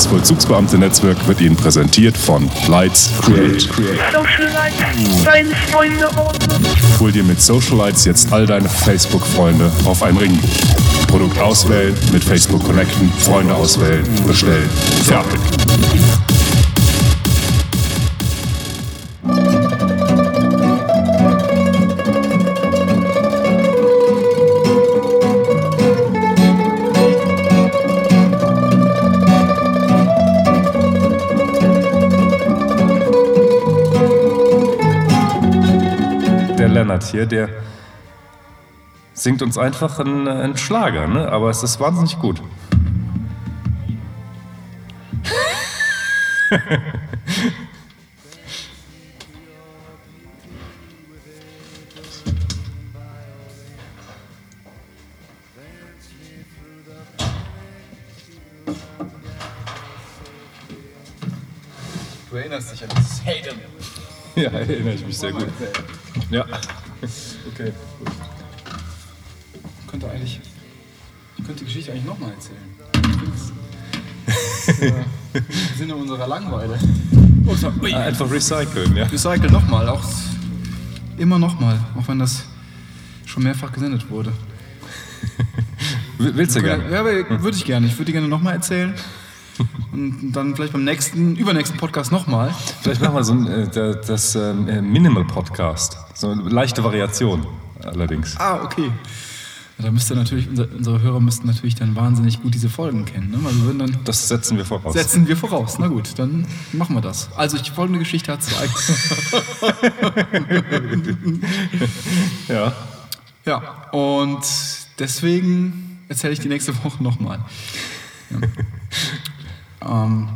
Das Vollzugsbeamte-Netzwerk wird Ihnen präsentiert von Lights Create. Socialites, deine Freunde ordnen. Hol dir mit Socialites jetzt all deine Facebook-Freunde auf ein Ringbuch. Produkt auswählen, mit Facebook connecten, Freunde auswählen, bestellen. Fertig. Der Lennart hier, der singt uns einfach einen, einen Schlager, ne? aber es ist wahnsinnig gut. Du erinnerst dich an dieses Hayden. Ja, erinnere ich mich sehr gut. Ja. Okay, gut. Ich könnte eigentlich. Ich könnte die Geschichte eigentlich nochmal erzählen. Das ist, äh, Im Sinne unserer Langeweile. Oh, ui. Einfach recyceln, ja. Recycle nochmal, auch immer nochmal, auch wenn das schon mehrfach gesendet wurde. Willst du gerne? Ja, aber würde ich gerne. Ich würde die gerne nochmal erzählen. Und dann vielleicht beim nächsten, übernächsten Podcast nochmal. Vielleicht machen wir so ein, äh, da- das ähm, äh, Minimal Podcast. So eine leichte Variation allerdings. Ah, okay. Da müsste natürlich, unser, unsere Hörer müssten natürlich dann wahnsinnig gut diese Folgen kennen. Ne? Weil wir würden dann Das setzen wir voraus. Setzen wir voraus. Na gut, dann machen wir das. Also die folgende Geschichte hat zwei. Ja. ja, und deswegen erzähle ich die nächste Woche nochmal. Ja. Ähm,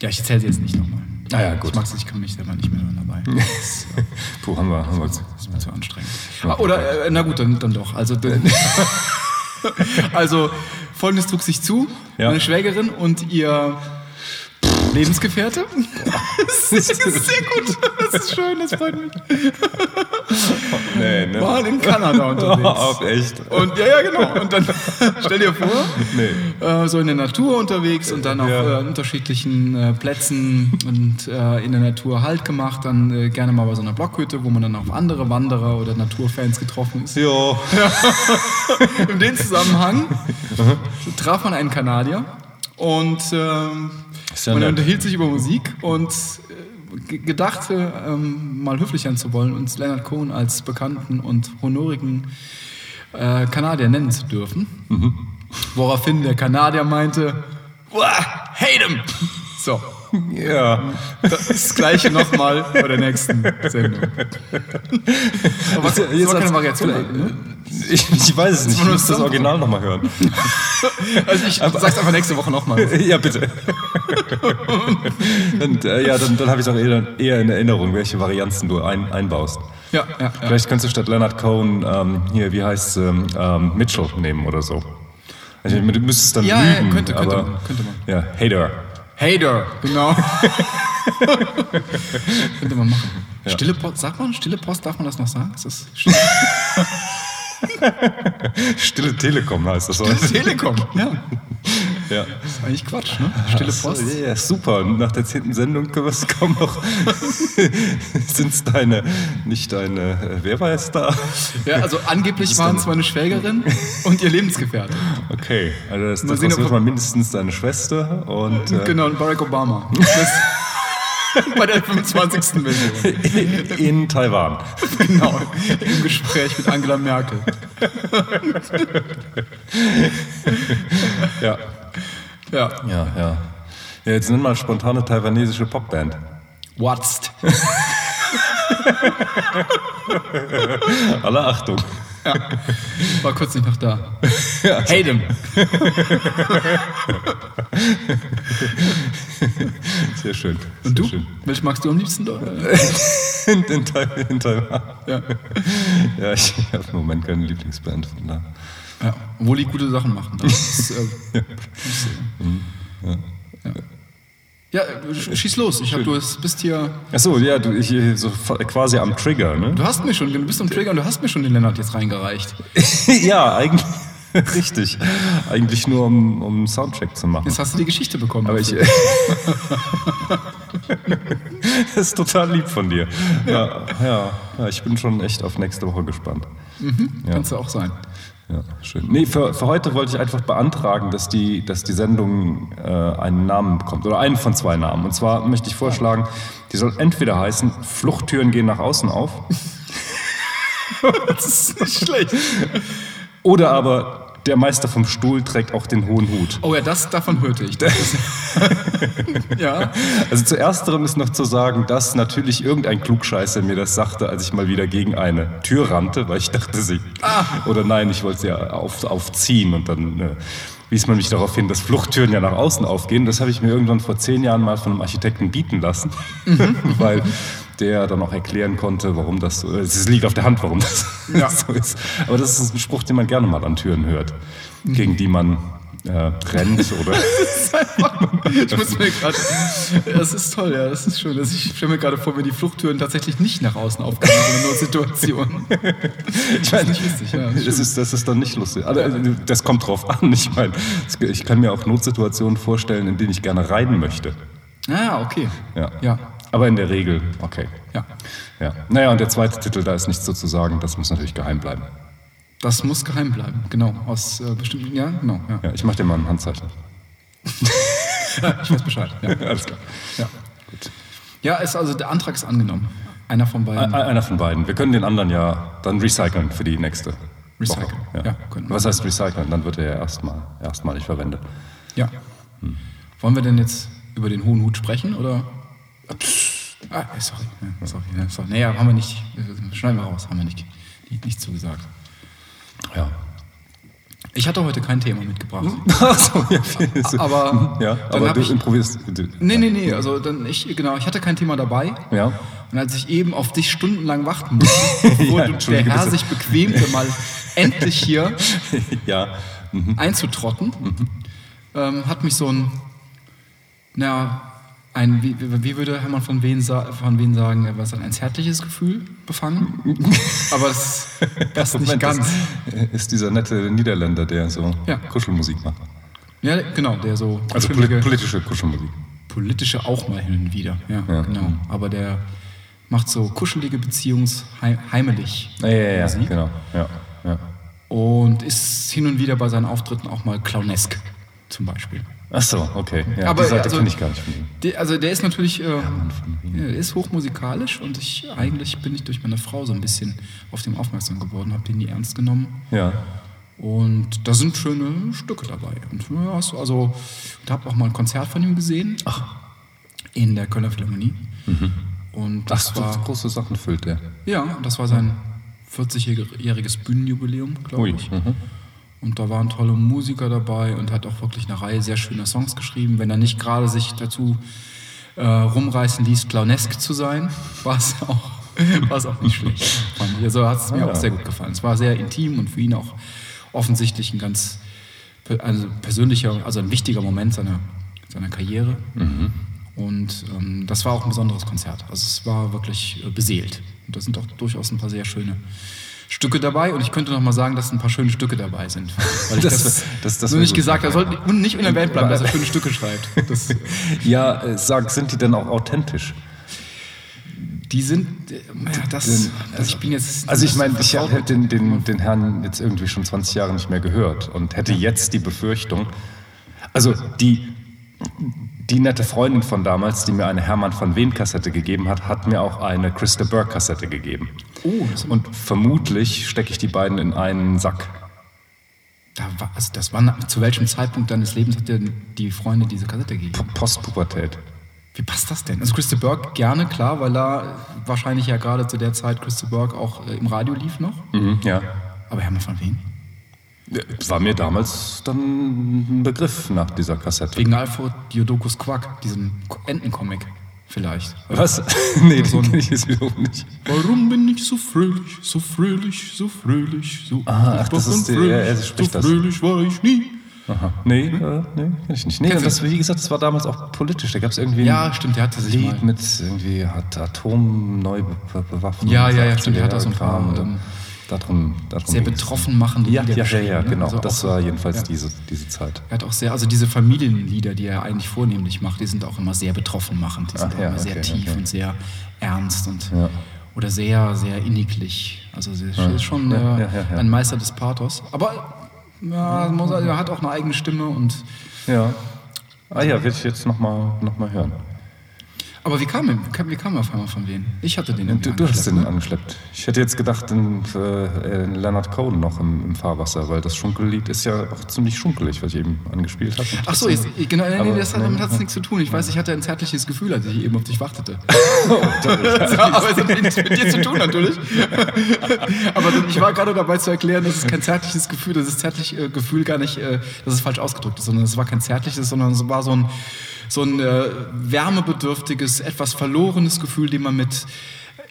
ja, ich erzähle sie jetzt nicht nochmal. Ah ja, gut. Ich mag es, ich kann mich selber nicht mehr dabei. Das Puh, haben wir, haben wir. ist mir zu anstrengend. Ah, oder, äh, na gut, dann, dann doch. Also, dann, also folgendes trug sich zu. Ja. Meine Schwägerin und ihr Lebensgefährte. Das ist sehr gut. Das ist schön, das freut mich. Nee, ne? Waren in Kanada unterwegs. Auf echt. Und ja, ja, genau. Und dann stell dir vor, Nee. äh, so in der Natur unterwegs und dann auf Ja. äh, unterschiedlichen äh, Plätzen und äh, in der Natur Halt gemacht. Dann äh, gerne mal bei so einer Blockhütte, wo man dann auf andere Wanderer oder Naturfans getroffen ist. Jo. In dem Zusammenhang traf man einen Kanadier und ähm, ja man nett. unterhielt sich über Musik und äh, ge- gedachte, ähm, mal höflich sein zu wollen, uns Leonard Cohen als bekannten und honorigen äh, Kanadier nennen zu dürfen. Mhm. Woraufhin der Kanadier meinte, "Uah, hate him! So, Ja. das gleiche nochmal bei der nächsten Sendung. Aber was, Jetzt- war keine Variation. Ne? Ich, ich weiß es nicht. Ich muss das Original nochmal hören. Also ich sag's einfach nächste Woche nochmal. Ja, bitte. Und, äh, ja, dann, dann habe ich auch eher, eher in Erinnerung, welche Varianten du ein, einbaust. Ja, ja, ja. Vielleicht könntest du statt Leonard Cohen ähm, hier, wie heißt ähm, ähm, Mitchell nehmen oder so. Also, du müsstest dann Ja, ja, lügen, könnte- könnte aber, man, könnte man. Ja, Hater. Hater, genau. Könnte man machen. Stille Post, sagt man, stille Post, darf man das noch sagen? Ist das stille Stille Telekom heißt das. oder? Telekom? Ja, ja. ist eigentlich Quatsch, ne? Stille Ach so, Post. Ja, super. Nach der zehnten Sendung es kaum noch. Sind es deine, nicht deine, äh, wer war es da? Ja, also angeblich waren es meine Schwägerin und ihr Lebensgefährte. Okay, also das, das sehen, ist mal mindestens deine Schwester und äh, Genau, und Barack Obama. Das bei der 25. Version. in Taiwan. Genau, im Gespräch mit Angela Merkel. Ja. Ja. Ja, ja. Ja, jetzt nenn mal spontane taiwanesische Popband. What's? Alle Achtung. War kurz nicht noch da. Hate him. Sehr schön. Und du? Sehr schön. Welch magst du am liebsten? In, in, in Taiwan. Ja. Ja, ich habe im Moment keine Lieblingsband. Von da. Ja. Obwohl die gute Sachen machen. Das ist, äh, ja, äh, sch- schieß los. Ich hab, du bist hier. Achso, ja, du, ich äh, so quasi am Trigger, ne? Du hast mir schon, du bist am Trigger und du hast mir schon den Lennart jetzt reingereicht. ja, eigentlich. Richtig. Eigentlich nur, um, um einen Soundcheck zu machen. Jetzt hast du die Geschichte bekommen. Aber ich. das ist total lieb von dir. Ja, ja, ja, ich bin schon echt auf nächste Woche gespannt. Ja. Kannst du auch sein. Ja, schön. Nee, für, für heute wollte ich einfach beantragen, dass die, dass die Sendung äh, einen Namen bekommt. Oder einen von zwei Namen. Und zwar möchte ich vorschlagen, die soll entweder heißen, Fluchttüren gehen nach außen auf. Das ist nicht schlecht. Oder aber der Meister vom Stuhl trägt auch den hohen Hut. Oh ja, das davon hörte ich. Ja. Also zu ersterem ist noch zu sagen, dass natürlich irgendein Klugscheißer mir das sagte, als ich mal wieder gegen eine Tür rannte, weil ich dachte sie. Oder nein, ich wollte sie ja auf, aufziehen und dann äh, wies man mich darauf hin, dass Fluchttüren ja nach außen aufgehen. Das habe ich mir irgendwann vor zehn Jahren mal von einem Architekten bieten lassen, weil der dann auch erklären konnte, warum das so ist. Es liegt auf der Hand, warum das Ja. so ist. Aber das ist ein Spruch, den man gerne mal an Türen hört, gegen die man äh, rennt oder Ich muss mir gerade. Das ist toll, ja, das ist schön. Also ich stelle mir gerade vor, wenn die Fluchttüren tatsächlich nicht nach außen aufgehen, sondern nur Situationen. Ich meine, nicht lustig, ja, das das, ist, das ist dann nicht lustig. Also, das kommt drauf an. Ich meine, ich kann mir auch Notsituationen vorstellen, in denen ich gerne reiten möchte. Ah, okay. Ja. Ja. Aber in der Regel, okay. Ja. Ja. Naja, und der zweite Titel, da ist nichts so zu sagen, das muss natürlich geheim bleiben. Das muss geheim bleiben, genau. Aus äh, bestimmten. Ja, genau. Ja. Ja, ich mache dir mal ein Handzeichen. Ich weiß Bescheid. Ja. Alles klar. Ja. ja, ist also der Antrag ist angenommen. Einer von beiden. Ein- Einer von beiden. Wir können den anderen ja dann recyceln für die nächste Recyceln, Woche. ja. Was heißt recyceln? Dann wird er ja erstmal erstmalig verwendet. Ja. Wollen wir denn jetzt über den hohen Hut sprechen oder? Ah, sorry. Ja, sorry. Ja, sorry. Nee, ja, haben wir nicht. Schneiden wir raus. Haben wir nicht, nicht, nicht zugesagt. Ja. Ich hatte heute kein Thema mitgebracht. Ach so, ja. Aber ja, dann aber du ich- improvisierst. Nee, nee, nee. Also dann ich, genau, ich hatte kein Thema dabei. Ja. Und als ich eben auf dich stundenlang warten musste, bevor Ja, du, der Herr bitte. sich bequemte, mal endlich hier ja. einzutrotten, ähm, hat mich so ein, na, ein, wie, wie würde Hermann von sa von Wehen sagen, was ein, ein zärtliches Gefühl befangen? Aber das passt nicht ganz. Ist dieser nette Niederländer, der so Ja. Kuschelmusik macht. Ja, genau, der so Also poli politische Kuschelmusik. politische auch mal hin und wieder. Ja, Ja. genau. Aber der macht so kuschelige Beziehungsheimelig Ja, ja, ja, Musik. genau. Ja, ja. und ist hin und wieder bei seinen Auftritten auch mal clownesk zum Beispiel. Ach so, okay. Ja, Aber die Seite also- ich gar nicht von ihm. Der, also der ist natürlich, äh, ja, ist hochmusikalisch und ich eigentlich bin ich durch meine Frau so ein bisschen auf den aufmerksam geworden, habe den nie ernst genommen. Ja. Und da sind schöne Stücke dabei. Und ja, so- also ich habe auch mal ein Konzert von ihm gesehen. In der Kölner Philharmonie. Und das Ach, war große Sachen füllt der. ja, das war sein 40-jähriges Bühnenjubiläum, glaube ich. Mhm. Und da waren tolle Musiker dabei und hat auch wirklich eine Reihe sehr schöner Songs geschrieben. Wenn er nicht gerade sich dazu äh, rumreißen ließ, clownesk zu sein, war es auch, auch nicht schlecht. fand ich. Also hat es mir Ah, auch sehr gut gefallen. Es war sehr intim und für ihn auch offensichtlich ein ganz also persönlicher, also ein wichtiger Moment seiner, seiner Karriere. Mhm. Und ähm, das war auch ein besonderes Konzert. Also es war wirklich äh, beseelt. Und da sind auch durchaus ein paar sehr schöne Stücke dabei. Und ich könnte noch mal sagen, dass ein paar schöne Stücke dabei sind. Weil ich Das- das, das- das wär nicht gesagt habe. Sollte nicht unerwähnt bleiben, dass er schöne Stücke schreibt. Das, Ja, äh, sag, sind die denn auch authentisch? die sind, äh, ja, das, das, ich bin jetzt. Also ich meine, ich hätte den, den, den Herrn jetzt irgendwie schon 20 Jahre nicht mehr gehört und hätte jetzt die Befürchtung, also die, die nette Freundin von damals, die mir eine Hermann von Wehn Kassette gegeben hat, hat mir auch eine Christa Burke Kassette gegeben. Oh, Und vermutlich stecke ich die beiden in einen Sack. da war, also das war, zu welchem Zeitpunkt deines Lebens hat dir die Freundin diese Kassette gegeben? Postpubertät. Wie passt das denn? Also Christa Burke gerne, klar, weil da wahrscheinlich ja gerade zu der Zeit Christa Burke auch äh, im Radio lief noch. Mhm, ja. Aber Hermann von Wien? War mir damals dann ein Begriff nach dieser Kassette. Wegen Alfred Diodokus Quack, diesem Entencomic vielleicht. Was? nee, den kenne ich jetzt wiederum nicht. Warum bin ich so fröhlich, so fröhlich, so fröhlich, so Ah, ach, das ist die- fröhlich, ja, er spricht so das. fröhlich war ich nie. Aha. Nee, äh, nee, kenn ich nicht. Nee, Kennst und das, wie gesagt, das war damals auch politisch. Da gab es irgendwie Ja, ein stimmt, der hatte sich Lied mal. mit irgendwie hat Atom neu be be bewaffnet. Ja, ja, ja, stimmt, der hat da so ein Kram und darum, darum sehr betroffen machende Ja, Lieder ja, ja, ja, ne? genau. Also das auch- war jedenfalls ja. diese, diese Zeit. Er hat auch sehr, also diese Familienlieder, die er eigentlich vornehmlich macht, die sind auch immer sehr betroffen machend. Die sind Ach auch ja, immer sehr okay, tief okay. und sehr ernst und oder sehr, sehr inniglich. Also sie ist schon äh, ein Meister des Pathos. Aber er, er hat auch eine eigene Stimme und Ja. Ah ja, will ich jetzt nochmal noch mal hören. Aber wie kam, er- wie kam er auf einmal von wem? Ich hatte den Du, du hast den ne? angeschleppt. Ich hätte jetzt gedacht, in, äh, in Leonard Cohen noch im, im Fahrwasser, weil das Schunkellied ist ja auch ziemlich schunkelig, was ich eben angespielt habe. Ach so, jetzt, genau, nee, nee, das hat, damit nee, hat es nichts zu tun. Ich weiß, ich hatte ein zärtliches Gefühl, als ich eben auf dich wartete. Aber es hat nichts mit dir zu tun, natürlich. Aber ich war gerade dabei zu erklären, dass es kein zärtliches Gefühl, dass das zärtliche äh, Gefühl gar nicht, äh, dass es falsch ausgedrückt ist, sondern es war kein zärtliches, sondern es war so ein, so ein äh, wärmebedürftiges, etwas verlorenes Gefühl, dem man mit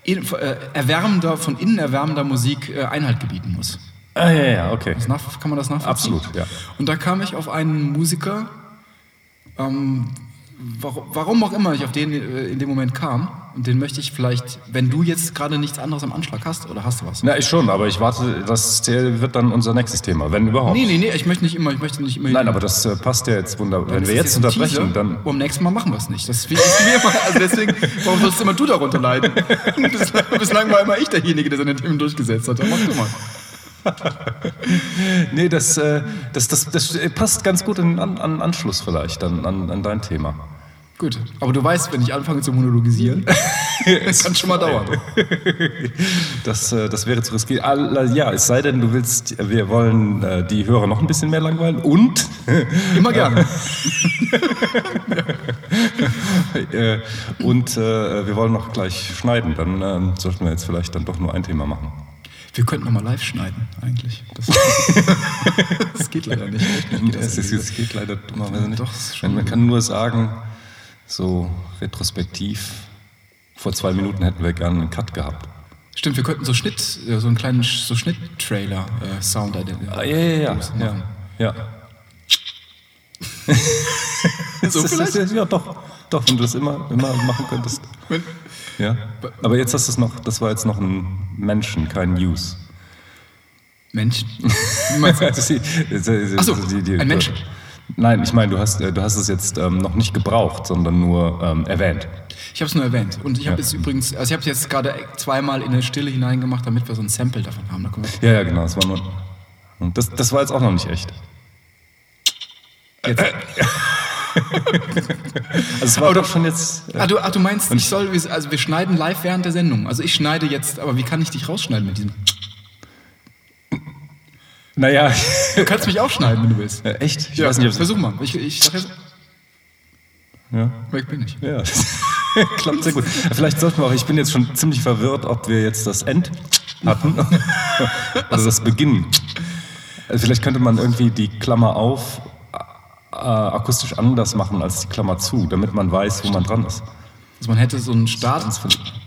in, äh, erwärmender, von innen erwärmender Musik äh, Einhalt gebieten muss. Ah ja, ja, okay. Das nach, kann man das nachvollziehen? Absolut, ja. Und da kam ich auf einen Musiker, ähm, warum, warum auch immer ich auf den äh, in dem Moment kam. Und den möchte ich vielleicht, wenn du jetzt gerade nichts anderes am Anschlag hast, oder hast du was? Na, ich schon, aber ich warte, das wird dann unser nächstes Thema, wenn überhaupt. Nee, nee, nee, ich möchte nicht immer, ich möchte nicht immer. Nein, aber das äh, passt ja jetzt wunderbar. Wenn wir jetzt unterbrechen, Teaser. dann. Beim nächsten Mal machen wir es nicht. Das ist ist wie immer. Also deswegen, warum sollst immer du darunter leiden? Bislang, bislang war immer ich derjenige, der seine Themen durchgesetzt hat. Mach du mal. Nee, das, äh, das, das, das passt ganz gut in, an, an Anschluss vielleicht an, an, an dein Thema. Gut, aber du weißt, wenn ich anfange zu monologisieren, das kann schon mal dauern. Das, äh, das wäre zu. All- Ja, es sei denn, du willst, wir wollen äh, die Hörer noch ein bisschen mehr langweilen und Immer gerne. äh, und äh, wir wollen noch gleich schneiden. Dann ähm, sollten wir jetzt vielleicht dann doch nur ein Thema machen. Wir könnten nochmal live schneiden, eigentlich. Das, das geht leider nicht. Geht das geht leider dummerweise nicht. Doch, schon man kann nur sagen, so retrospektiv, vor zwei Minuten hätten wir gerne einen Cut gehabt. Stimmt, wir könnten so Schnitt, äh, so einen kleinen so Schnitt-Trailer-Sound Ah, ja, ja, ja. ja, ja. So vielleicht? Ja, doch. Doch, wenn du das immer, immer machen könntest. Wenn- Ja. Aber jetzt hast du es noch, das war jetzt noch ein Menschen, kein News. Mensch. Also die- die- Ach so, die- die- ein Mensch. Nein, ich meine, du hast, äh, du hast es jetzt ähm, noch nicht gebraucht, sondern nur ähm, erwähnt. Ich habe es nur erwähnt. Und ich habe es übrigens, also ich habe es jetzt gerade zweimal in der Stille hineingemacht, damit wir so ein Sample davon haben. Da Ja, ja, genau. Das war nur. Das, das war jetzt auch noch nicht echt. jetzt, Also es war doch schon jetzt. Äh, ah, du, ach, du meinst, ich soll, also wir schneiden live während der Sendung. Also ich schneide jetzt, aber wie kann ich dich rausschneiden mit diesem? naja, Du kannst mich auch schneiden, wenn du willst. äh, echt? Ich weiß nicht, ob es. Versuch mal. Ich, ich sag jetzt, Ja. weg bin ich. Ja, klappt sehr gut. Vielleicht sollten wir auch, ich bin jetzt schon ziemlich verwirrt, ob wir jetzt das End hatten oder das Beginn. Also vielleicht könnte man irgendwie die Klammer auf äh, akustisch anders machen als die Klammer zu, damit man weiß, wo man dran ist. Also man hätte so einen Start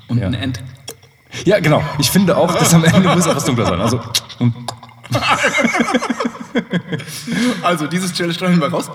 und Ja. ein End. Ja, genau. Ich finde auch, dass am Ende muss etwas dunkler sein. Also, Also dieses Challenge schneiden wir raus.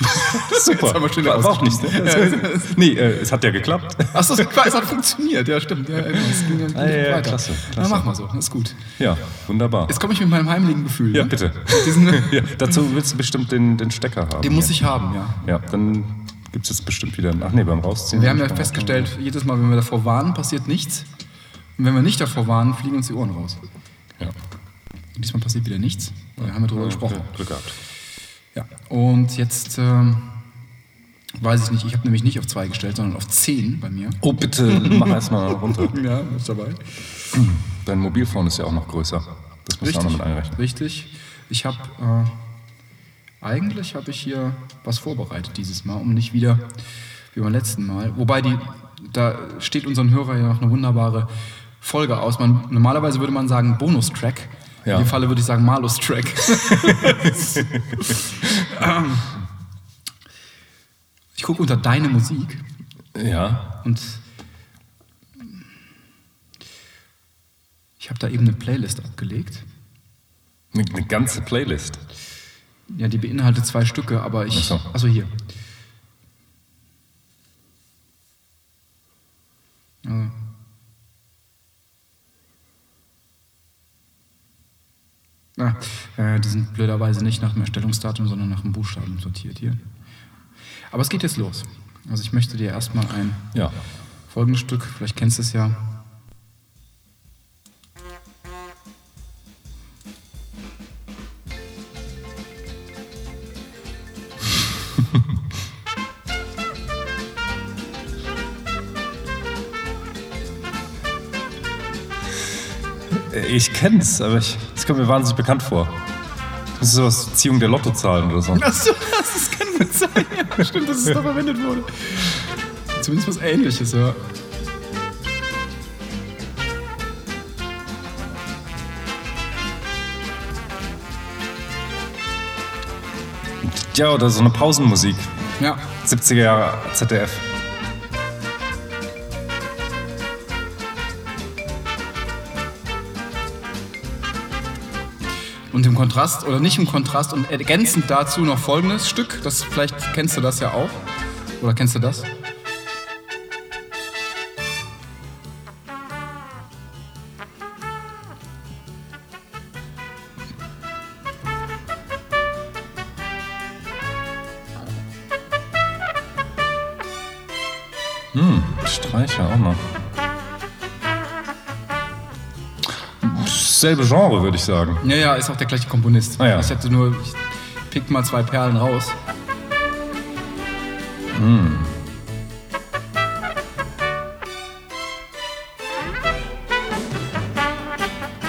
super. Jetzt haben wir schnell war, war auch nichts, rausgeschnitten. ne? nee, äh, es hat ja geklappt. Achso, es hat funktioniert. Ja, stimmt. Ja, es ging ja Ah, ja, ja, weiter. klasse, Na, klasse. mach mal so. Das ist gut. Ja, wunderbar. Jetzt komme ich mit meinem heimlichen Gefühl. Ja, ne? bitte. Ja, dazu willst du bestimmt den, den Stecker haben. den muss ich haben, ja. Ja, dann gibt es jetzt bestimmt wieder. Ach nee, beim Rausziehen. Wir haben ja festgestellt, jedes Mal, wenn wir davor warnen, passiert nichts. Und wenn wir nicht davor warnen, fliegen uns die Ohren raus. Ja. Und diesmal passiert wieder nichts. Wir haben ja drüber gesprochen. Glück gehabt. Ja. Und jetzt ähm, weiß ich nicht, ich habe nämlich nicht auf 2 gestellt, sondern auf 10 bei mir. Oh, bitte, mach erstmal runter. Ja, ist dabei. Dein Mobilphone ist ja auch noch größer. Das muss man auch noch mit einrechnen. Richtig. Ich habe äh, eigentlich habe ich hier was vorbereitet dieses Mal, um nicht wieder wie beim letzten Mal. Wobei die da steht unseren Hörer ja noch eine wunderbare Folge aus. Man, normalerweise würde man sagen Bonustrack. Ja. In dem Falle würde ich sagen Malus-Track. Ähm, ich gucke unter deine Musik Ja. und ich habe da eben eine Playlist abgelegt. Eine, eine ganze Playlist. Ja, die beinhaltet zwei Stücke, aber ich. Ach so. Also hier. Äh, die sind blöderweise nicht nach dem Erstellungsdatum, sondern nach dem Buchstaben sortiert hier. Aber es geht jetzt los. Also ich möchte dir erstmal ein Ja. folgendes Stück, vielleicht kennst du es ja. Ich kenn's, aber ich, es kommt mir wahnsinnig bekannt vor. Das ist sowas Ziehung der Lottozahlen oder so. Achso, das kann gut sein. Ja, stimmt, dass es da verwendet wurde. Zumindest was ähnliches, ja. Ja, oder so eine Pausenmusik. Ja, 70er Jahre ZDF. Und im Kontrast, oder nicht im Kontrast, und ergänzend dazu noch folgendes Stück, das vielleicht kennst du das ja auch. Oder kennst du das? Selbe Genre, würde ich sagen. Ja, ja, ist auch der gleiche Komponist. Ah, ja. Ich hätte nur, ich pick mal zwei Perlen raus.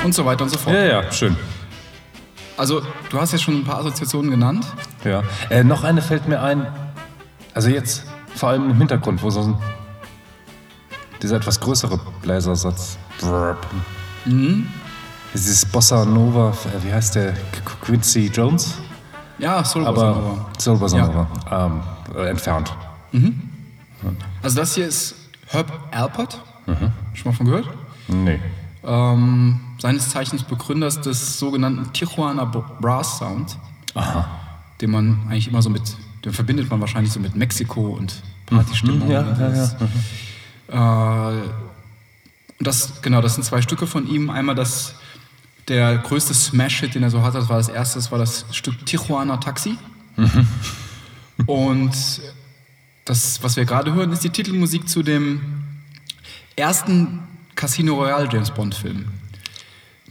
Und so weiter und so fort. Ja, ja, schön. Also, du hast ja schon ein paar Assoziationen genannt. Ja. Äh, noch eine fällt mir ein. Also jetzt, vor allem im Hintergrund, wo so ein, dieser etwas größere Bläsersatz. Mhm. Dieses Bossa Nova, äh, wie heißt der? Qu- Quincy Jones? Ja, Soul Bossa Nova. Soul Bossa Nova. Ähm, äh, entfernt. Also das hier ist Herb Alpert. Mhm. Schon mal von gehört? Nee. Ähm, seines Zeichens Begründers des sogenannten Tijuana Brass Sound. Den man eigentlich immer so mit, den verbindet man wahrscheinlich so mit Mexiko und Partystimmung. Mhm. ja, und ja, das. Äh, und das, genau, das sind zwei Stücke von ihm. Einmal das, der größte Smash-Hit, den er so hatte, das war das erste, das war das Stück Tijuana Taxi. Mhm. Und das, was wir gerade hören, ist die Titelmusik zu dem ersten Casino Royale James Bond Film.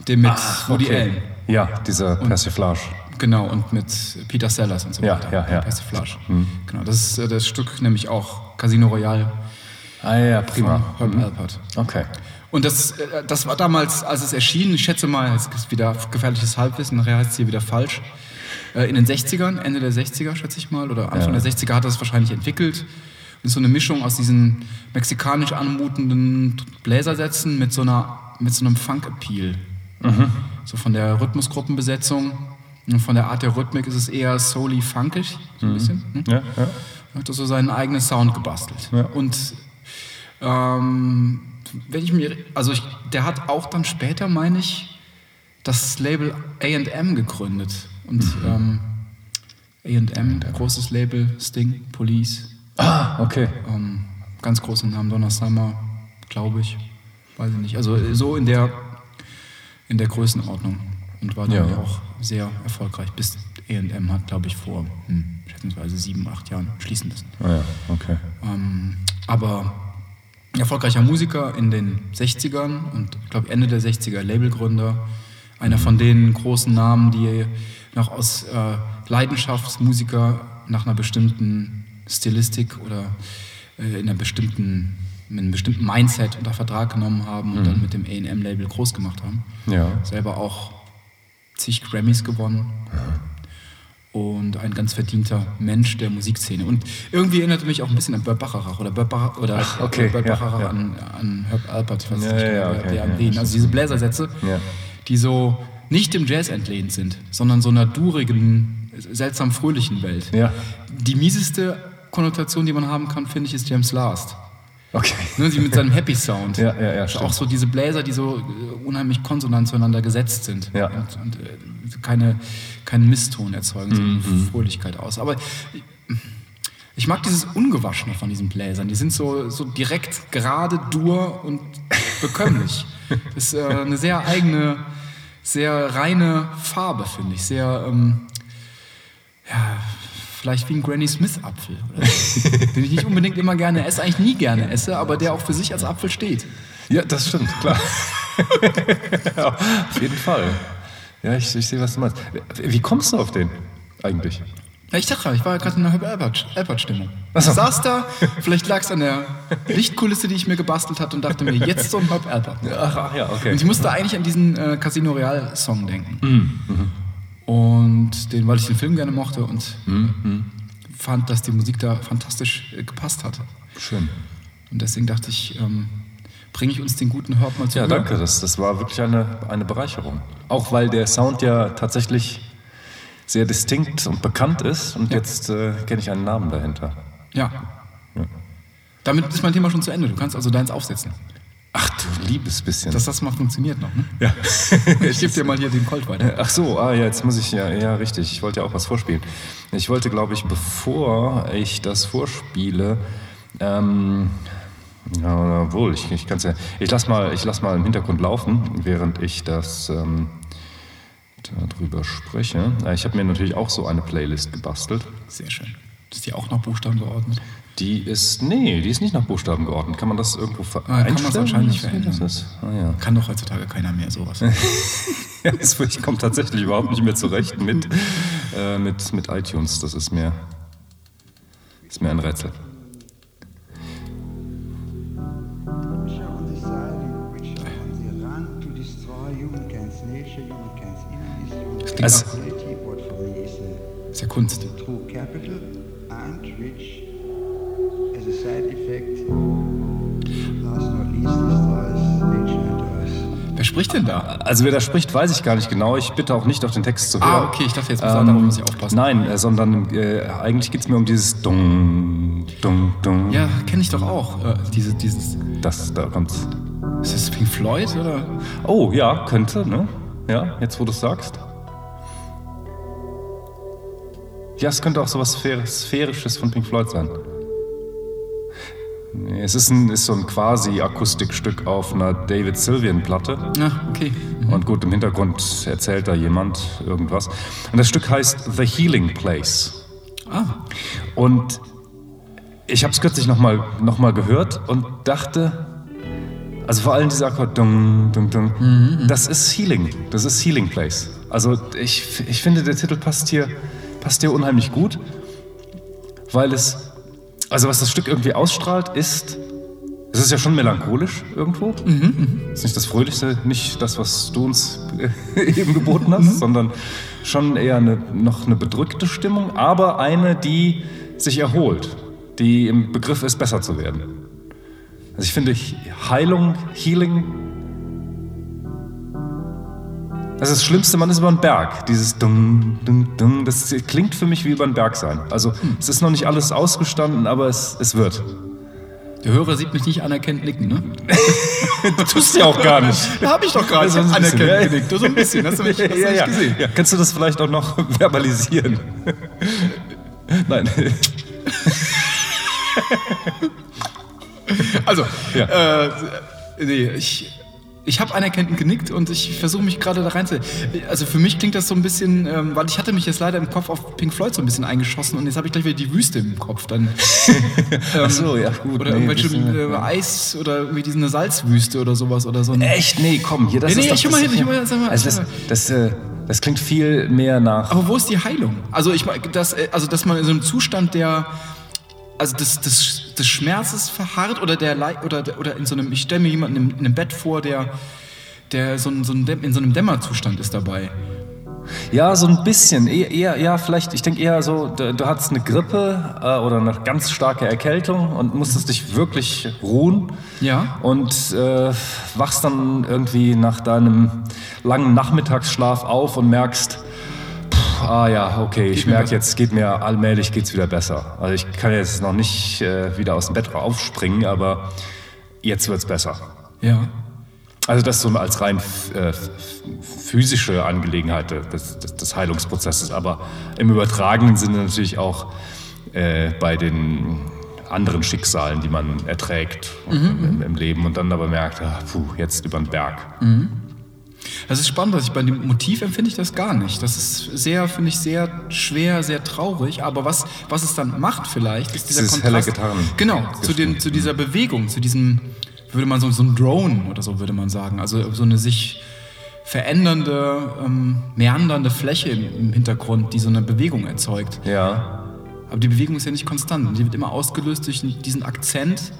Dem mit Woody Allen. Ja, dieser Persiflage. Genau, und mit Peter Sellers und so Ja, weiter. ja, ja. Persiflage. Genau, das ist äh, das Stück nämlich auch Casino Royale Ah ja, prima. Herb Alpert. Okay. Und das, äh, das war damals, als es erschien, ich schätze mal, es ist wieder gefährliches Halbwissen, nachher heißt es hier wieder falsch, äh, in den 60ern, Ende der 60er, schätze ich mal, oder Anfang Ja. der 60er hat er es wahrscheinlich entwickelt. Und so eine Mischung aus diesen mexikanisch anmutenden Bläsersätzen mit so, einer, mit so einem Funk-Appeal. So von der Rhythmusgruppenbesetzung und von der Art der Rhythmik ist es eher soul funkig, so ein bisschen. Ne? Ja, ja. hat er so seinen eigenen Sound gebastelt. Ja. Und ähm, wenn ich mir, also ich, der hat auch dann später, meine ich, das Label A&M gegründet. Und Mhm. ähm, A&M, großes Label, Sting, Police, Ah, okay. ähm, ganz großen Namen, Donna Summer, glaube ich, weiß ich nicht. Also äh, so in der, in der Größenordnung. Und war dann Ja. auch sehr erfolgreich. Bis A&M hat, glaube ich, vor hm, schätzungsweise sieben, acht Jahren schließen müssen. Ah, ja, okay. Ähm, aber erfolgreicher Musiker in den 60ern und ich glaube Ende der 60er Labelgründer. Einer von den großen Namen, die noch aus äh, Leidenschaftsmusiker nach einer bestimmten Stilistik oder äh, in, einer bestimmten, in einem bestimmten Mindset unter Vertrag genommen haben und dann mit dem AM-Label groß gemacht haben. Ja. Selber auch zig Grammys gewonnen und ein ganz verdienter Mensch der Musikszene. Und irgendwie erinnerte mich auch ein bisschen an Burt Bacharach oder Burt, Bach oder okay, Burt ja, Bacharach ja. an, an Herb Alpert. Ich weiß Ja, nicht, ja, okay, wer ja. Also diese Bläsersätze, die so nicht dem Jazz entlehnt sind, sondern so einer durigen, seltsam fröhlichen Welt. Die mieseste Konnotation, die man haben kann, finde ich, ist James Last. Okay. Ne, die mit seinem Happy Sound. Ja, ja, ja, stimmt. Auch so diese Bläser, die so äh, unheimlich konsonant zueinander gesetzt sind. Ja. Und, und äh, keine, keinen Misston erzeugen, so Mhm. eine Fröhlichkeit aus. Aber ich, ich mag dieses Ungewaschene von diesen Bläsern. Die sind so, so direkt gerade, dur und bekömmlich. Das ist äh, eine sehr eigene sehr reine Farbe, finde ich. Sehr, ähm, ja, vielleicht wie ein Granny Smith-Apfel. oder so. Den ich nicht unbedingt immer gerne esse, eigentlich nie gerne esse, aber der auch für sich als Apfel steht. Ja, das stimmt, klar. ja, auf jeden Fall. Ja, ich, ich sehe, was du meinst. Wie kommst du auf den eigentlich? Ja, ich dachte, ich war gerade in einer. Ach Ich saß da, vielleicht lag es an der Lichtkulisse, die ich mir gebastelt hatte und dachte mir, jetzt so ein Herb Alpert. Ach, ach ja, okay. Und ich musste eigentlich an diesen äh, Casino Real Song denken. Mhm, Und den, weil ich den Film gerne mochte und Mhm, fand, dass die Musik da fantastisch äh, gepasst hat. Schön. Und deswegen dachte ich, ähm, bringe ich uns den guten Herb mal zu Ja, danke. Das, das war wirklich eine, eine Bereicherung. Auch weil der Sound ja tatsächlich sehr distinkt und bekannt ist. Und jetzt äh, kenne ich einen Namen dahinter. Ja. Damit ist mein Thema schon zu Ende. Du kannst also deins aufsetzen. Ach du liebes bisschen. Dass das mal funktioniert noch. Ne? ja. Ich gebe dir mal hier den Colt weiter. Ach so, ah ja, jetzt muss ich ja, ja richtig. Ich wollte ja auch was vorspielen. Ich wollte, glaube ich, bevor ich das vorspiele, ähm, ja, obwohl, ich, ich kann es ja, ich lass mal, ich lass mal im Hintergrund laufen, während ich das ähm, darüber spreche. Äh, Ich habe mir natürlich auch so eine Playlist gebastelt. Sehr schön. Ist die auch nach Buchstaben geordnet? Die ist, nee, die ist nicht nach Buchstaben geordnet. Kann man das irgendwo ver Ah, kann einstellen? wahrscheinlich das verändern. ist? Ah, ja. Kann doch heutzutage keiner mehr sowas. Ja, das- ich komme tatsächlich überhaupt nicht mehr zurecht mit, äh, mit, mit iTunes. Das ist mir, ist mir ein Rätsel. Which are on the spricht denn da? Also wer da spricht, weiß ich gar nicht genau. Ich bitte auch nicht auf den Text zu hören. Ah, okay, ich dachte jetzt, muss er- darauf muss ich aufpassen. Nein, äh, sondern äh, eigentlich geht es mir um dieses Dung, Dung, Dung. Ja, kenne ich doch auch. Äh, diese, dieses. Das, da kommt's. Ist das Pink Floyd oder? Oh, ja, könnte, ne? Ja, jetzt wo du es sagst. Ja, es könnte auch sowas Sphär- Sphärisches von Pink Floyd sein. Nee, es ist, ein, ist so ein quasi Akustikstück auf einer David Sylvian-Platte. Ah, okay. Und gut, im Hintergrund erzählt da jemand irgendwas. Und das Stück heißt The Healing Place. Ah, Und ich habe es kürzlich nochmal noch mal gehört und dachte, also vor allem dieser Akkord, dung, dung, dung, das ist Healing, das ist Healing Place. Also ich, ich finde, der Titel passt hier, passt hier unheimlich gut, weil es, also was das Stück irgendwie ausstrahlt, ist, es ist ja schon melancholisch irgendwo. ist nicht das Fröhlichste, nicht das, was du uns eben geboten hast, sondern schon eher eine, noch eine bedrückte Stimmung, aber eine, die sich erholt, die im Begriff ist, besser zu werden. Also ich finde Heilung, Healing, das ist das Schlimmste, man ist über einen Berg. Dieses Dung, Dung, Dung, das klingt für mich wie über einen Berg sein. Also es ist noch nicht alles ausgestanden, aber es, es wird. der Hörer sieht mich nicht anerkennt nicken, ne? Du tust ja auch gar nicht. Da habe ich doch gerade bisschen, anerkennt ja. genickt. So ein bisschen, hast du mich, hast du ja, ja. gesehen? Ja, kannst du das vielleicht auch noch verbalisieren? Nein. Also, Ja. äh, nee, ich, ich habe anerkennend genickt und ich versuche mich gerade da rein zu. Also für mich klingt das so ein bisschen, ähm, weil ich hatte mich jetzt leider im Kopf auf Pink Floyd so ein bisschen eingeschossen und jetzt habe ich gleich wieder die Wüste im Kopf. Dann, Ach so, ja gut. oder nee, irgendwelche bisschen- äh, Eis oder irgendwie diese Salzwüste oder sowas oder so. Echt? Nee, komm, hier, das Nee, ist nee, doch, ich hör mal das- hin, ich mal, sag mal, Also das, das, äh, das klingt viel mehr nach... Aber wo ist die Heilung? Also ich meine, dass, äh, also dass man in so einem Zustand der also des, des, des Schmerzes verharrt oder der Lei- oder oder in so einem ich stelle mir jemanden in, in einem Bett vor, der der so, ein, so ein, in so einem Dämmerzustand ist dabei. Ja, so ein bisschen. Eher, eher ja, vielleicht, ich denke eher so, du, du hattest eine Grippe äh, oder eine ganz starke Erkältung und musstest dich wirklich ruhen. Ja. Und äh, wachst dann irgendwie nach deinem langen Nachmittagsschlaf auf und merkst, ah ja, okay, ich merke jetzt, geht mir allmählich geht's wieder besser. Also ich kann jetzt noch nicht äh, wieder aus dem Bett aufspringen, aber jetzt wird's besser. Ja. Also das so als rein äh, physische Angelegenheit des, des, Heilungsprozesses, aber im übertragenen Sinne natürlich auch äh, bei den anderen Schicksalen, die man erträgt im, im Leben und dann aber merkt, ah, puh, jetzt über den Berg. Das ist spannend, dass ich bei dem Motiv empfinde ich das gar nicht. Das ist sehr, finde ich, sehr schwer, sehr traurig. Aber was, was es dann macht vielleicht, ist dieser Dieses helle Kontrast. Gitarren- Genau, zu, den, zu dieser Bewegung, zu diesem, würde man so, so ein Drone oder so würde man sagen. Also so eine sich verändernde, ähm, meandernde Fläche im, im Hintergrund, die so eine Bewegung erzeugt. Ja. Aber die Bewegung ist ja nicht konstant. Die wird immer ausgelöst durch diesen Akzent,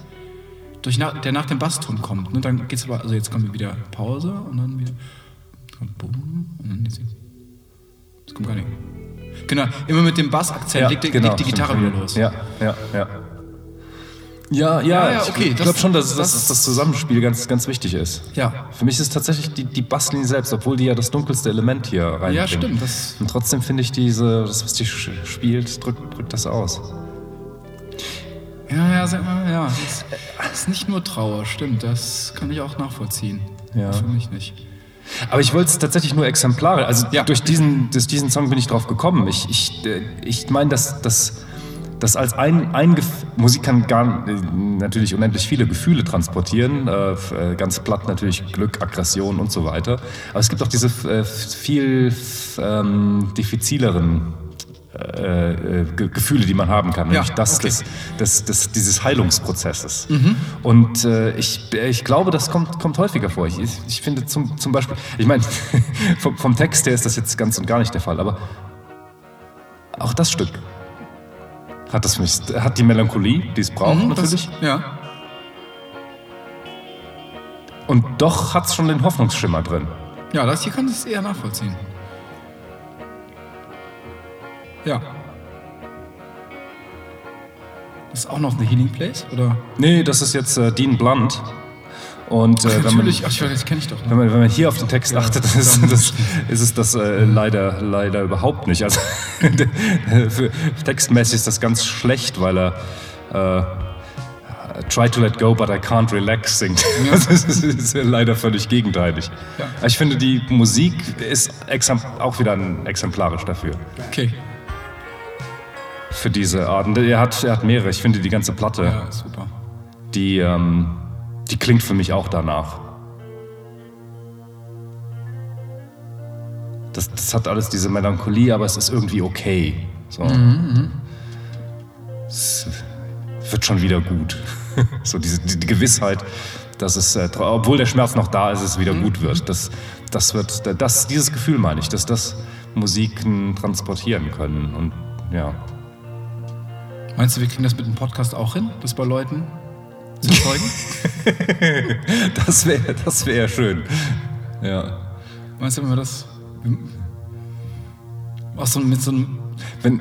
durch nach, der nach dem Basston kommt. Ne? Dann geht's aber, also jetzt kommt wieder Pause und dann wieder kommt Boom und dann jetzt, jetzt kommt gar nicht. Genau, immer mit dem Bassakzent ja legt, die- genau, legt die Gitarre wieder los. Ja, ja, ja. Ja, ja, Ja, ja, okay, Ich glaube schon, dass, das- dass das Zusammenspiel ganz, ganz wichtig ist. Ja. Für mich ist tatsächlich die, die Basslinie selbst, obwohl die ja das dunkelste Element hier reinbringt. Ja, stimmt, das- Und trotzdem finde ich diese, das, was die spielt, drückt, drückt das aus. Ja, ja, sag mal, ja. Das ist, nicht nur Trauer, stimmt. Das kann ich auch nachvollziehen. Ja. Für mich nicht. Aber ich wollte es tatsächlich nur exemplarisch. Also Ja. durch, diesen, durch diesen Song bin ich drauf gekommen. Ich, ich, äh, ich meine, dass das das als ein, ein Gef- Musik kann gar, äh, natürlich unendlich viele Gefühle transportieren. Äh, äh, ganz platt natürlich Glück, Aggression und so weiter. Aber es gibt auch diese äh, viel ähm, diffizileren äh, äh, Ge- Gefühle, die man haben kann, nämlich das okay. des, des, des, dieses Heilungsprozesses. Und äh, ich, ich glaube, das kommt, kommt häufiger vor. Ich, ich, finde zum, zum Beispiel, ich meine, vom, vom Text her ist das jetzt ganz und gar nicht der Fall, aber auch das Stück hat das für mich, hat die Melancholie, die es braucht Mhm, das- natürlich. Ja. Und doch hat es schon den Hoffnungsschimmer drin. Ja, das hier kann ich eher nachvollziehen. Ja. Das ist auch noch eine Healing Place, oder? Nee, das ist jetzt äh, Dean Blunt. Und äh, wenn man, Natürlich, ach, weiß, das kenne ich doch. Wenn man, wenn man hier auf den Text achtet, dann ist, das, ist es das äh, leider, leider überhaupt nicht. Also textmäßig ist das ganz schlecht, weil er äh, Try to let go, but I can't relax singt. Das ist, das ist ja leider völlig gegenteilig. Ja. Ich finde, die Musik ist auch wieder ein exemplarisch dafür. Okay. Für diese Arten. Er hat, er hat mehrere. Ich finde die ganze Platte, Ja, super. die, ähm, die klingt für mich auch danach. Das, das hat alles diese Melancholie, aber es ist irgendwie okay. So. Es wird schon wieder gut. so diese die, die Gewissheit, dass es, äh, obwohl der Schmerz noch da ist, es wieder gut wird. Das, das wird, das, dieses Gefühl meine ich, dass das Musiken transportieren können. Und ja. Meinst du, wir kriegen das mit dem Podcast auch hin, das bei Leuten zu zeugen? Das wäre das wär schön. Ja. Meinst du, wenn wir das. Auch so mit so einem. Wenn,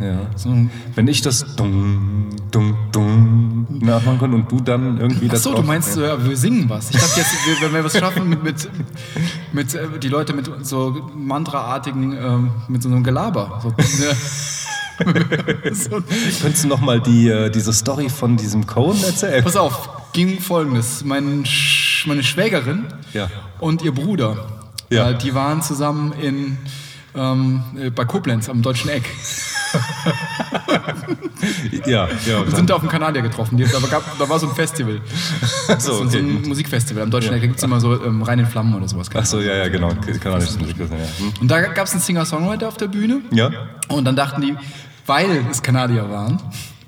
ja. So einem Wenn ich das dung, dung, dung nachmachen kann und du dann irgendwie das. Achso, du meinst, äh, wir singen was. Ich dachte jetzt, wir- wenn wir was schaffen, mit, mit, mit äh, die Leute mit so Mantra-artigen, ähm, mit so einem Gelaber. So, ne? So, Könntest du noch mal die, äh, diese Story von diesem Cohen erzählen? pass auf, ging folgendes. Mein Sch meine Schwägerin Ja. und ihr Bruder, Ja. äh, die waren zusammen in, ähm, äh, bei Koblenz am Deutschen Eck. Ja, ja. Und sind da auf dem Kanadier getroffen. Die, da, gab, da war so ein Festival. so, so, so okay. ein Musikfestival am Deutschen Eck. Da gibt es immer so ähm, Rein in Flammen oder sowas. Ach so, ja, ja, genau. Kann auch nicht Musik sein, ja. Hm? Und da gab es einen Singer-Songwriter auf der Bühne. Ja. Und dann dachten die, weil es Kanadier waren,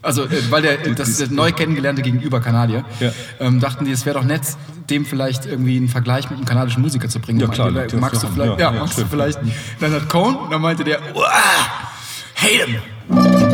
also äh, weil der, das der neu kennengelernte Gegenüber Kanadier, Ja. ähm, dachten die, es wäre doch nett, dem vielleicht irgendwie einen Vergleich mit einem kanadischen Musiker zu bringen. Ja, klar, meinte, magst du vielleicht, ja, ja, magst du vielleicht Leonard Cohen? Und dann meinte der, hate him.